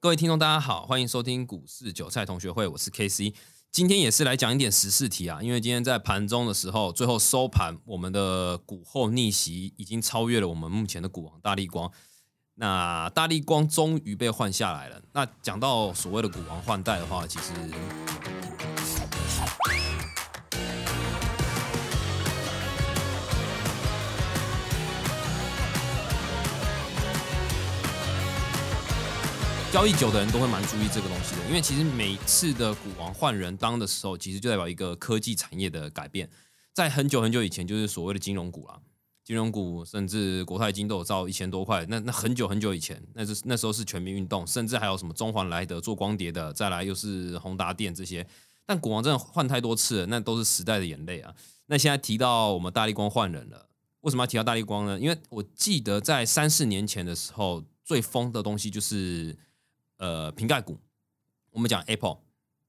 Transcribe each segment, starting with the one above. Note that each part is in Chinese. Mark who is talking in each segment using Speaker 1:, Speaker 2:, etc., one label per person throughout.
Speaker 1: 各位听众，大家好，欢迎收听股市韭菜同学会，我是 KC。今天也是来讲一点时事题啊，因为今天在盘中的时候，最后收盘，我们的股后逆袭已经超越了我们目前的股王大力光。那大力光终于被换下来了。那讲到所谓的股王换代的话，其实。交易久的人都会蛮注意这个东西的，因为其实每次的股王换人当的时候，其实就代表一个科技产业的改变。在很久很久以前，就是所谓的金融股啦，金融股甚至国泰金都有造一千多块。那那很久很久以前，那是那时候是全民运动，甚至还有什么中环来的做光碟的，再来又是宏达电这些。但股王真的换太多次了，那都是时代的眼泪啊。那现在提到我们大力光换人了，为什么要提到大力光呢？因为我记得在三四年前的时候，最疯的东西就是。呃，瓶盖股，我们讲 Apple，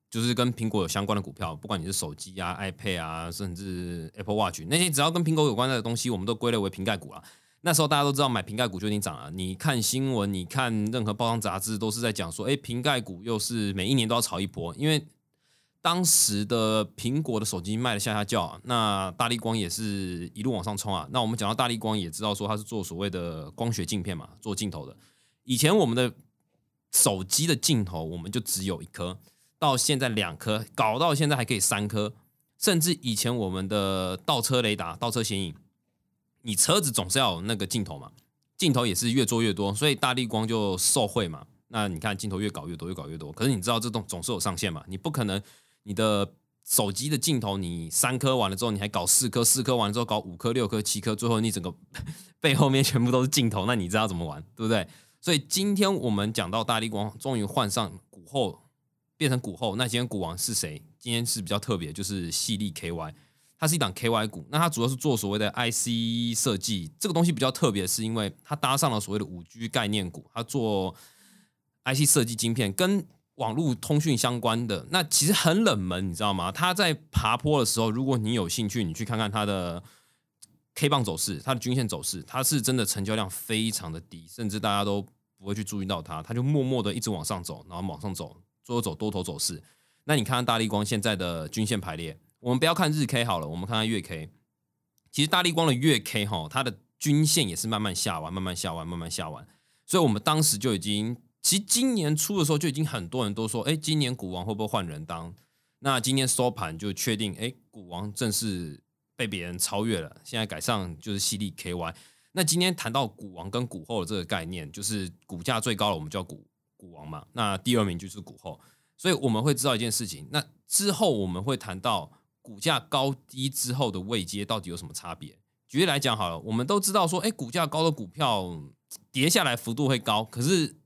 Speaker 1: 就是跟苹果有相关的股票，不管你是手机啊、iPad 啊，甚至 Apple Watch 那些只要跟苹果有关的东西，我们都归类为瓶盖股了。那时候大家都知道买瓶盖股就已经涨了。你看新闻，你看任何报章杂志，都是在讲说，哎，瓶盖股又是每一年都要炒一波，因为当时的苹果的手机卖的下下叫啊，那大力光也是一路往上冲啊。那我们讲到大力光，也知道说它是做所谓的光学镜片嘛，做镜头的。以前我们的。手机的镜头我们就只有一颗，到现在两颗，搞到现在还可以三颗，甚至以前我们的倒车雷达、倒车显影，你车子总是要有那个镜头嘛，镜头也是越做越多，所以大力光就受贿嘛。那你看镜头越搞越多，越搞越多，可是你知道这种总是有上限嘛，你不可能你的手机的镜头你三颗完了之后，你还搞四颗，四颗完了之后搞五颗、六颗、七颗，最后你整个 背后面全部都是镜头，那你知道怎么玩，对不对？所以今天我们讲到大力光终于换上股后，变成股后。那今天股王是谁？今天是比较特别，就是细粒 KY，它是一档 KY 股。那它主要是做所谓的 IC 设计，这个东西比较特别，是因为它搭上了所谓的五 G 概念股，它做 IC 设计晶片，跟网络通讯相关的。那其实很冷门，你知道吗？它在爬坡的时候，如果你有兴趣，你去看看它的。K 棒走势，它的均线走势，它是真的成交量非常的低，甚至大家都不会去注意到它，它就默默的一直往上走，然后往上走，最后走多头走势。那你看看大力光现在的均线排列，我们不要看日 K 好了，我们看看月 K。其实大力光的月 K 哈，它的均线也是慢慢下完，慢慢下完，慢慢下完。所以我们当时就已经，其实今年初的时候就已经很多人都说，哎，今年股王会不会换人当？那今天收盘就确定，哎，股王正式。被别人超越了，现在改上就是犀利 KY。那今天谈到股王跟股后的这个概念，就是股价最高了，我们叫股股王嘛。那第二名就是股后，所以我们会知道一件事情。那之后我们会谈到股价高低之后的位阶到底有什么差别。举例来讲好了，我们都知道说，哎，股价高的股票跌下来幅度会高，可是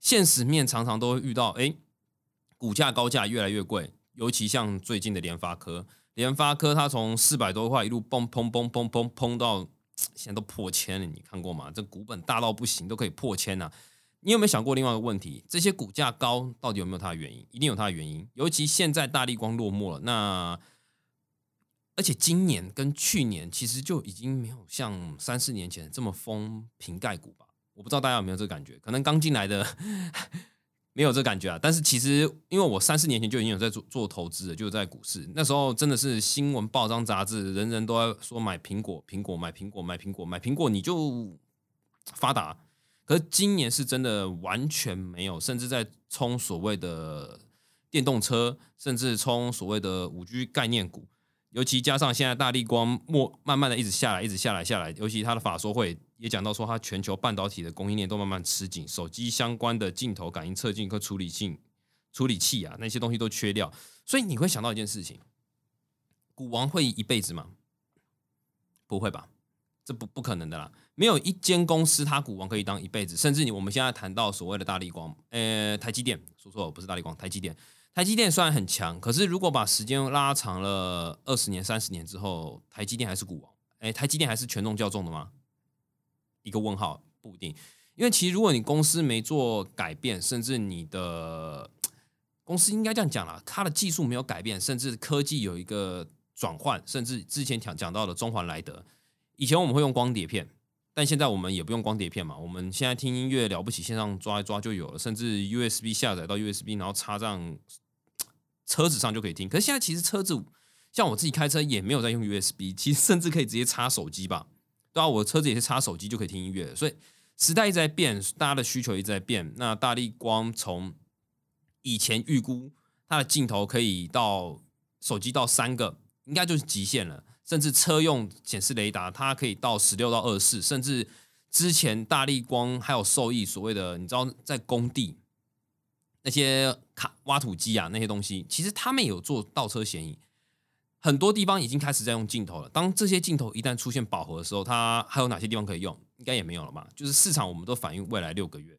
Speaker 1: 现实面常常都会遇到，哎，股价高价越来越贵，尤其像最近的联发科。联发科它从四百多块一路崩崩崩崩崩崩到现在都破千了，你看过吗？这股本大到不行，都可以破千呐。你有没有想过另外一个问题？这些股价高到底有没有它的原因？一定有它的原因。尤其现在大力光落寞了，那而且今年跟去年其实就已经没有像三四年前这么疯瓶盖股吧？我不知道大家有没有这个感觉？可能刚进来的。没有这感觉啊，但是其实因为我三四年前就已经有在做做投资了，就在股市那时候真的是新闻报章杂志人人都在说买苹果，苹果买苹果买苹果买苹果你就发达。可是今年是真的完全没有，甚至在冲所谓的电动车，甚至冲所谓的五 G 概念股。尤其加上现在大力光末慢慢的一直下来，一直下来下来。尤其它的法说会也讲到说，它全球半导体的供应链都慢慢吃紧，手机相关的镜头、感应、测镜和处理器处理器啊，那些东西都缺掉。所以你会想到一件事情：股王会一辈子吗？不会吧，这不不可能的啦。没有一间公司它股王可以当一辈子。甚至你我们现在谈到所谓的大力光，呃，台积电，说错了，不是大力光，台积电。台积电虽然很强，可是如果把时间拉长了二十年、三十年之后，台积电还是股王？哎，台积电还是权重较重的吗？一个问号，不一定。因为其实如果你公司没做改变，甚至你的公司应该这样讲啦，它的技术没有改变，甚至科技有一个转换，甚至之前讲讲到的中环来德，以前我们会用光碟片。但现在我们也不用光碟片嘛，我们现在听音乐了不起，线上抓一抓就有了，甚至 USB 下载到 USB，然后插上车子上就可以听。可是现在其实车子像我自己开车也没有在用 USB，其实甚至可以直接插手机吧。对啊，我车子也是插手机就可以听音乐，所以时代一直在变，大家的需求一直在变。那大力光从以前预估它的镜头可以到手机到三个，应该就是极限了。甚至车用显示雷达，它可以到十六到二十四，甚至之前大力光还有受益所谓的，你知道在工地那些卡挖土机啊那些东西，其实他们有做倒车嫌疑。很多地方已经开始在用镜头了。当这些镜头一旦出现饱和的时候，它还有哪些地方可以用？应该也没有了吧？就是市场，我们都反映未来六个月，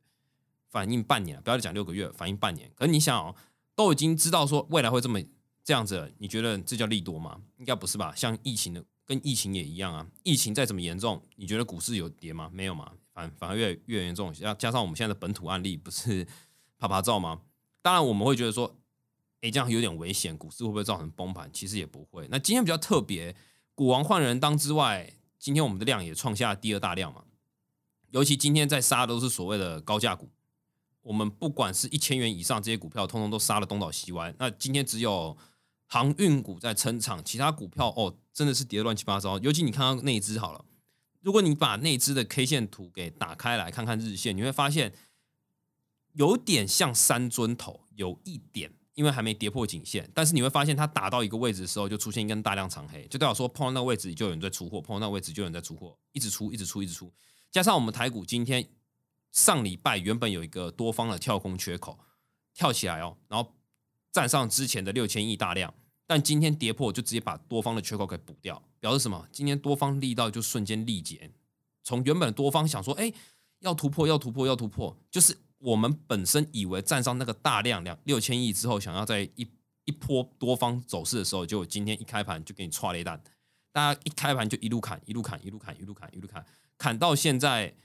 Speaker 1: 反映半年，不要讲六个月，反映半年。可是你想哦，都已经知道说未来会这么这样子，你觉得这叫利多吗？应该不是吧？像疫情的，跟疫情也一样啊。疫情再怎么严重，你觉得股市有跌吗？没有嘛，反反而越越严重。加加上我们现在的本土案例，不是 啪啪照吗？当然我们会觉得说。哎，这样有点危险，股市会不会造成崩盘？其实也不会。那今天比较特别，股王换人当之外，今天我们的量也创下第二大量嘛。尤其今天在杀都是所谓的高价股，我们不管是一千元以上这些股票，通通都杀了东倒西歪。那今天只有航运股在撑场，其他股票哦，真的是跌的乱七八糟。尤其你看到内资好了，如果你把内资的 K 线图给打开来看看日线，你会发现有点像三尊头，有一点。因为还没跌破颈线，但是你会发现它打到一个位置的时候，就出现一根大量长黑，就代表说碰到那个位置就有人在出货，碰到那个位置就有人在出货，一直出，一直出，一直出。加上我们台股今天上礼拜原本有一个多方的跳空缺口跳起来哦，然后站上之前的六千亿大量，但今天跌破就直接把多方的缺口给补掉，表示什么？今天多方力道就瞬间力减，从原本多方想说，哎，要突破，要突破，要突破，就是。我们本身以为站上那个大量两六千亿之后，想要在一一波多方走势的时候，就今天一开盘就给你踹了一弹，大家一开盘就一路砍，一路砍，一路砍，一路砍，一路砍，砍到现在，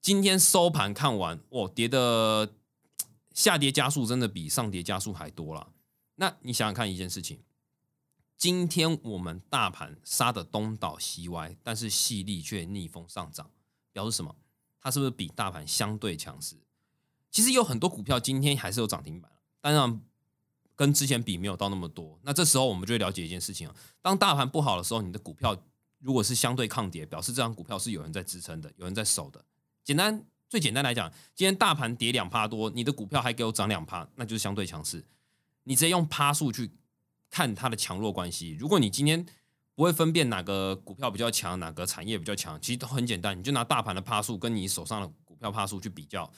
Speaker 1: 今天收盘看完，哇，跌的下跌加速真的比上跌加速还多了。那你想想看一件事情，今天我们大盘杀的东倒西歪，但是细粒却逆风上涨，表示什么？它是不是比大盘相对强势？其实有很多股票今天还是有涨停板当然跟之前比没有到那么多。那这时候我们就会了解一件事情啊，当大盘不好的时候，你的股票如果是相对抗跌，表示这张股票是有人在支撑的，有人在守的。简单最简单来讲，今天大盘跌两趴多，你的股票还给我涨两趴，那就是相对强势。你直接用趴数去看它的强弱关系。如果你今天不会分辨哪个股票比较强，哪个产业比较强，其实都很简单，你就拿大盘的趴数跟你手上的股票趴数去比较。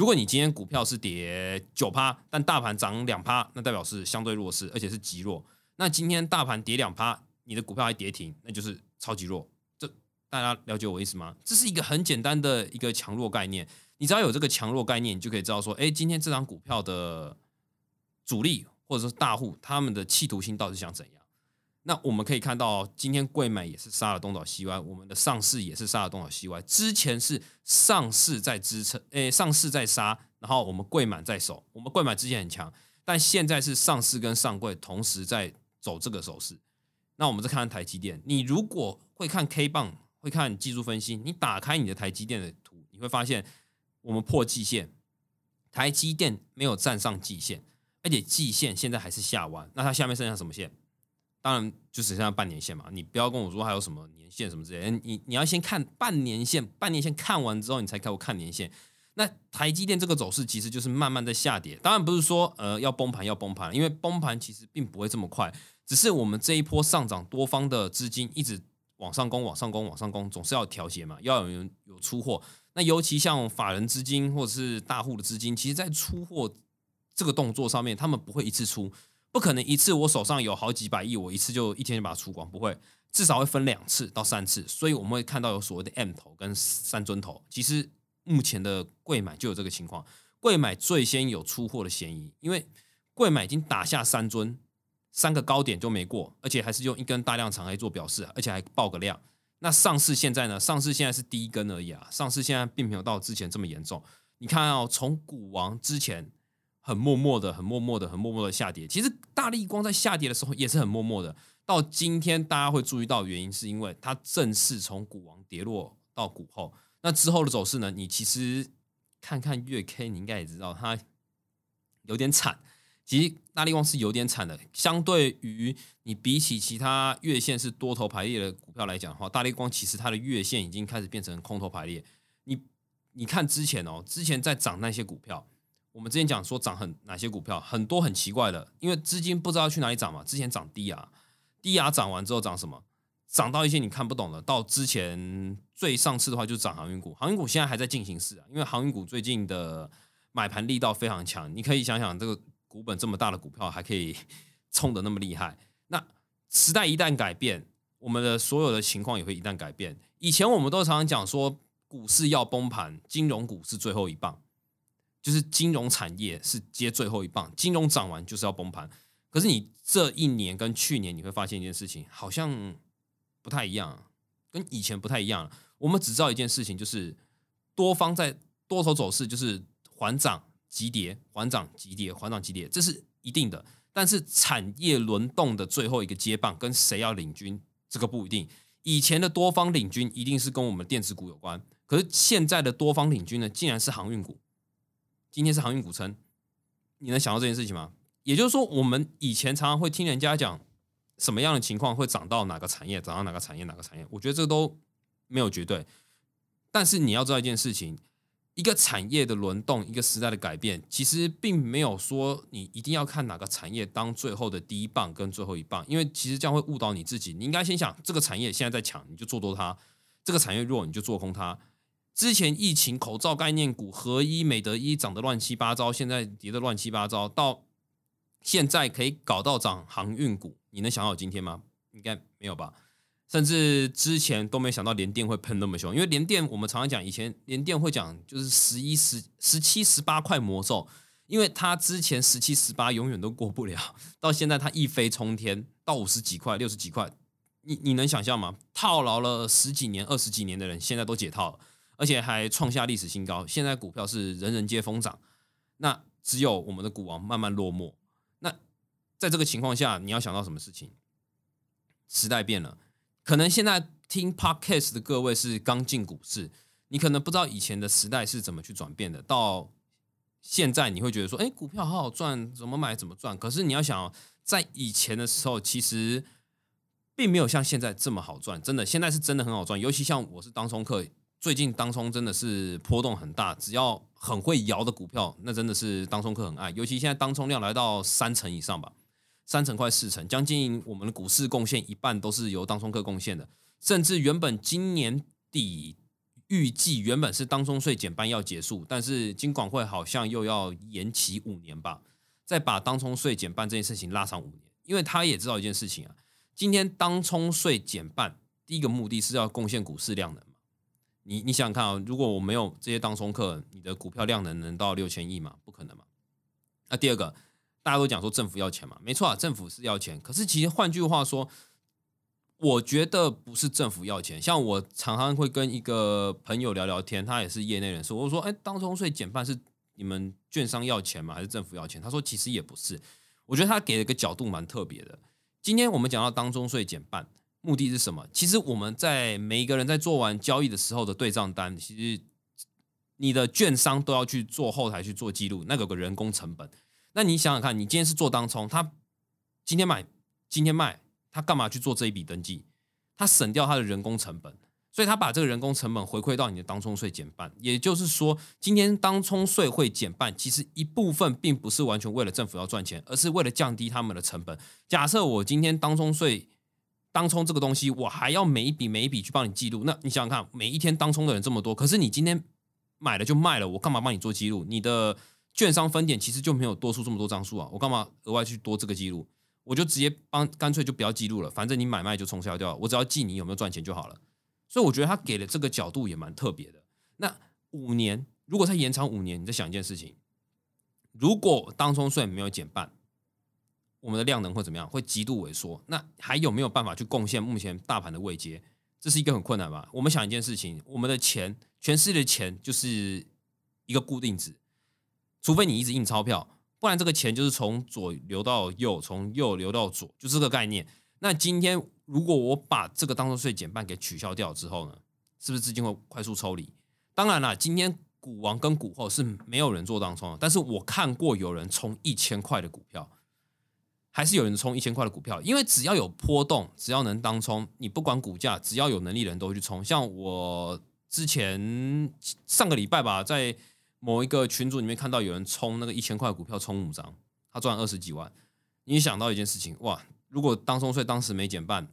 Speaker 1: 如果你今天股票是跌九趴，但大盘涨两趴，那代表是相对弱势，而且是极弱。那今天大盘跌两趴，你的股票还跌停，那就是超级弱。这大家了解我意思吗？这是一个很简单的一个强弱概念。你只要有这个强弱概念，你就可以知道说，哎，今天这张股票的主力或者说大户他们的企图心到底想怎样？那我们可以看到，今天贵买也是杀了东倒西歪，我们的上市也是杀了东倒西歪。之前是上市在支撑，诶，上市在杀，然后我们贵满在守。我们贵满之前很强，但现在是上市跟上柜同时在走这个手势。那我们再看看台积电，你如果会看 K 棒，会看技术分析，你打开你的台积电的图，你会发现我们破季线，台积电没有站上季线，而且季线现在还是下弯，那它下面剩下什么线？当然就只剩下半年线嘛，你不要跟我说还有什么年限什么之类，你你要先看半年线，半年线看完之后，你才给我看年限。那台积电这个走势其实就是慢慢在下跌，当然不是说呃要崩盘要崩盘，因为崩盘其实并不会这么快，只是我们这一波上涨，多方的资金一直往上攻，往上攻，往上攻，总是要调节嘛，要有人有出货。那尤其像法人资金或者是大户的资金，其实在出货这个动作上面，他们不会一次出。不可能一次我手上有好几百亿，我一次就一天就把它出光，不会，至少会分两次到三次，所以我们会看到有所谓的 M 头跟三尊头。其实目前的贵买就有这个情况，贵买最先有出货的嫌疑，因为贵买已经打下三尊，三个高点就没过，而且还是用一根大量长黑做表示，而且还爆个量。那上市现在呢？上市现在是第一根而已啊，上市现在并没有到之前这么严重。你看哦，从股王之前。很默默的，很默默的，很默默的下跌。其实大力光在下跌的时候也是很默默的。到今天大家会注意到原因，是因为它正式从股王跌落到股后，那之后的走势呢？你其实看看月 K，你应该也知道它有点惨。其实大力光是有点惨的，相对于你比起其他月线是多头排列的股票来讲的话，大力光其实它的月线已经开始变成空头排列。你你看之前哦，之前在涨那些股票，我们之前讲说涨很哪些股票，很多很奇怪的，因为资金不知道去哪里涨嘛。之前涨低啊，低啊涨完之后涨什么？涨到一些你看不懂的。到之前最上次的话就是涨航运股，航运股现在还在进行式啊，因为航运股最近的买盘力道非常强，你可以想想这个。股本这么大的股票还可以 冲的那么厉害，那时代一旦改变，我们的所有的情况也会一旦改变。以前我们都常常讲说，股市要崩盘，金融股是最后一棒，就是金融产业是接最后一棒，金融涨完就是要崩盘。可是你这一年跟去年，你会发现一件事情，好像不太一样，跟以前不太一样。我们只知道一件事情，就是多方在多头走势，就是缓涨。急跌、缓涨、急跌、缓涨、急跌，这是一定的。但是产业轮动的最后一个接棒，跟谁要领军，这个不一定。以前的多方领军一定是跟我们电子股有关，可是现在的多方领军呢，竟然是航运股。今天是航运股称，你能想到这件事情吗？也就是说，我们以前常常会听人家讲什么样的情况会涨到哪个产业，涨到哪个产业，哪个产业，我觉得这都没有绝对。但是你要知道一件事情。一个产业的轮动，一个时代的改变，其实并没有说你一定要看哪个产业当最后的第一棒跟最后一棒，因为其实这样会误导你自己。你应该先想，这个产业现在在抢，你就做多它；这个产业弱，你就做空它。之前疫情口罩概念股合一、美德一涨得乱七八糟，现在跌得乱七八糟，到现在可以搞到涨航运股，你能想到今天吗？应该没有吧。甚至之前都没想到连电会喷那么凶，因为连电我们常常讲，以前连电会讲就是十一十十七十八块魔咒，因为它之前十七十八永远都过不了，到现在它一飞冲天到五十几块六十几块，你你能想象吗？套牢了十几年二十几年的人现在都解套了，而且还创下历史新高。现在股票是人人皆疯涨，那只有我们的股王慢慢落寞。那在这个情况下，你要想到什么事情？时代变了。可能现在听 podcast 的各位是刚进股市，你可能不知道以前的时代是怎么去转变的。到现在你会觉得说，哎，股票好好赚，怎么买怎么赚。可是你要想，在以前的时候，其实并没有像现在这么好赚。真的，现在是真的很好赚。尤其像我是当冲客，最近当冲真的是波动很大。只要很会摇的股票，那真的是当冲客很爱。尤其现在当冲量来到三成以上吧。三成快四成，将近我们的股市贡献一半都是由当冲客贡献的，甚至原本今年底预计原本是当冲税减半要结束，但是金管会好像又要延期五年吧，再把当冲税减半这件事情拉长五年，因为他也知道一件事情啊，今天当冲税减半，第一个目的是要贡献股市量的，你你想想看啊，如果我没有这些当冲客，你的股票量能能到六千亿吗？不可能嘛。那第二个。大家都讲说政府要钱嘛，没错啊，政府是要钱。可是其实换句话说，我觉得不是政府要钱。像我常常会跟一个朋友聊聊天，他也是业内人士，我说：“哎，当中税减半是你们券商要钱吗？还是政府要钱？”他说：“其实也不是。”我觉得他给了个角度蛮特别的。今天我们讲到当中税减半，目的是什么？其实我们在每一个人在做完交易的时候的对账单，其实你的券商都要去做后台去做记录，那有个人工成本。那你想想看，你今天是做当冲，他今天买，今天卖，他干嘛去做这一笔登记？他省掉他的人工成本，所以他把这个人工成本回馈到你的当冲税减半。也就是说，今天当冲税会减半，其实一部分并不是完全为了政府要赚钱，而是为了降低他们的成本。假设我今天当冲税当冲这个东西，我还要每一笔每一笔去帮你记录，那你想想看，每一天当冲的人这么多，可是你今天买了就卖了，我干嘛帮你做记录？你的券商分点其实就没有多出这么多张数啊，我干嘛额外去多这个记录？我就直接帮，干脆就不要记录了，反正你买卖就冲销掉，我只要记你有没有赚钱就好了。所以我觉得他给的这个角度也蛮特别的。那五年，如果他延长五年，你再想一件事情：如果当冲税没有减半，我们的量能会怎么样？会极度萎缩。那还有没有办法去贡献目前大盘的位阶？这是一个很困难吧？我们想一件事情：我们的钱，全世界的钱就是一个固定值。除非你一直印钞票，不然这个钱就是从左流到右，从右流到左，就这个概念。那今天如果我把这个当中税减半给取消掉之后呢，是不是资金会快速抽离？当然了，今天股王跟股后是没有人做当冲的，但是我看过有人冲一千块的股票，还是有人冲一千块的股票，因为只要有波动，只要能当冲，你不管股价，只要有能力的人都会去冲。像我之前上个礼拜吧，在某一个群组里面看到有人冲那个一千块股票冲五张，他赚二十几万。你想到一件事情，哇！如果当冲税当时没减半，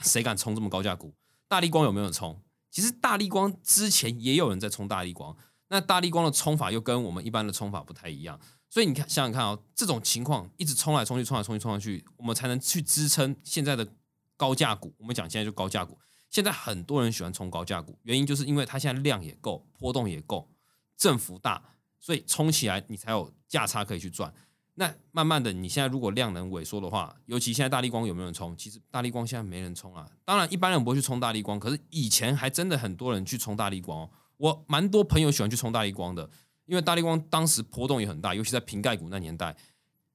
Speaker 1: 谁敢冲这么高价股？大力光有没有冲？其实大力光之前也有人在冲大力光，那大力光的冲法又跟我们一般的冲法不太一样，所以你看想想看啊，这种情况一直冲来冲去，冲来冲去，冲上去，我们才能去支撑现在的高价股。我们讲现在就高价股，现在很多人喜欢冲高价股，原因就是因为它现在量也够，波动也够，振幅大，所以冲起来你才有价差可以去赚。那慢慢的，你现在如果量能萎缩的话，尤其现在大力光有没有人冲？其实大力光现在没人冲啊。当然，一般人不会去冲大力光，可是以前还真的很多人去冲大力光哦。我蛮多朋友喜欢去冲大力光的，因为大力光当时波动也很大，尤其在瓶盖股那年代。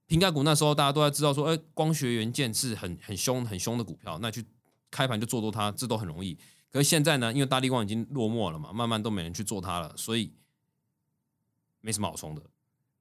Speaker 1: 瓶盖股那时候大家都在知道说，哎，光学元件是很很凶很凶的股票，那去开盘就做多它，这都很容易。可是现在呢，因为大力光已经落寞了嘛，慢慢都没人去做它了，所以没什么好冲的。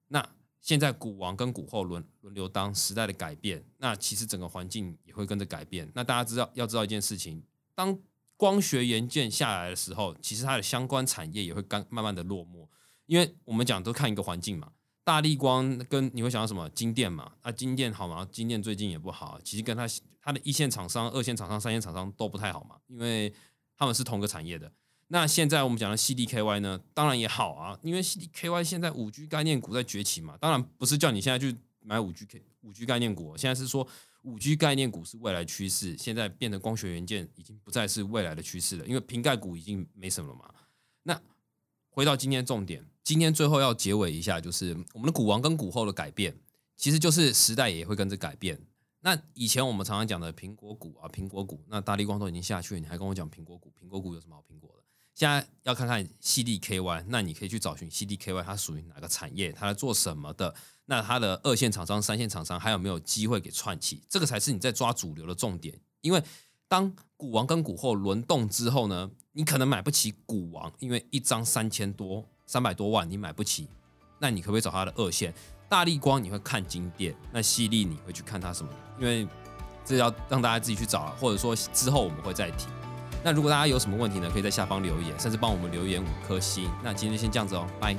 Speaker 1: 那。现在股王跟股后轮轮流当时代的改变，那其实整个环境也会跟着改变。那大家知道要知道一件事情，当光学元件下来的时候，其实它的相关产业也会刚慢慢的落寞。因为我们讲都看一个环境嘛，大力光跟你会想到什么金电嘛？啊，金电好吗？金电最近也不好，其实跟它它的一线厂商、二线厂商、三线厂商都不太好嘛，因为他们是同个产业的。那现在我们讲的 CDKY 呢，当然也好啊，因为 CDKY 现在五 G 概念股在崛起嘛。当然不是叫你现在去买五 G K 五 G 概念股，现在是说五 G 概念股是未来趋势，现在变成光学元件已经不再是未来的趋势了，因为瓶盖股已经没什么了嘛。那回到今天重点，今天最后要结尾一下，就是我们的股王跟股后的改变，其实就是时代也会跟着改变。那以前我们常常讲的苹果股啊，苹果股，那大力光都已经下去了，你还跟我讲苹果股？苹果股有什么好苹果的？现在要看看 CDKY，那你可以去找寻 CDKY，它属于哪个产业，它在做什么的？那它的二线厂商、三线厂商还有没有机会给串起？这个才是你在抓主流的重点。因为当股王跟股后轮动之后呢，你可能买不起股王，因为一张三千多、三百多万，你买不起。那你可不可以找它的二线？大力光你会看金店，那犀利你会去看它什么？因为这要让大家自己去找啊，或者说之后我们会再提。那如果大家有什么问题呢？可以在下方留言，甚至帮我们留言五颗星。那今天先这样子哦，拜。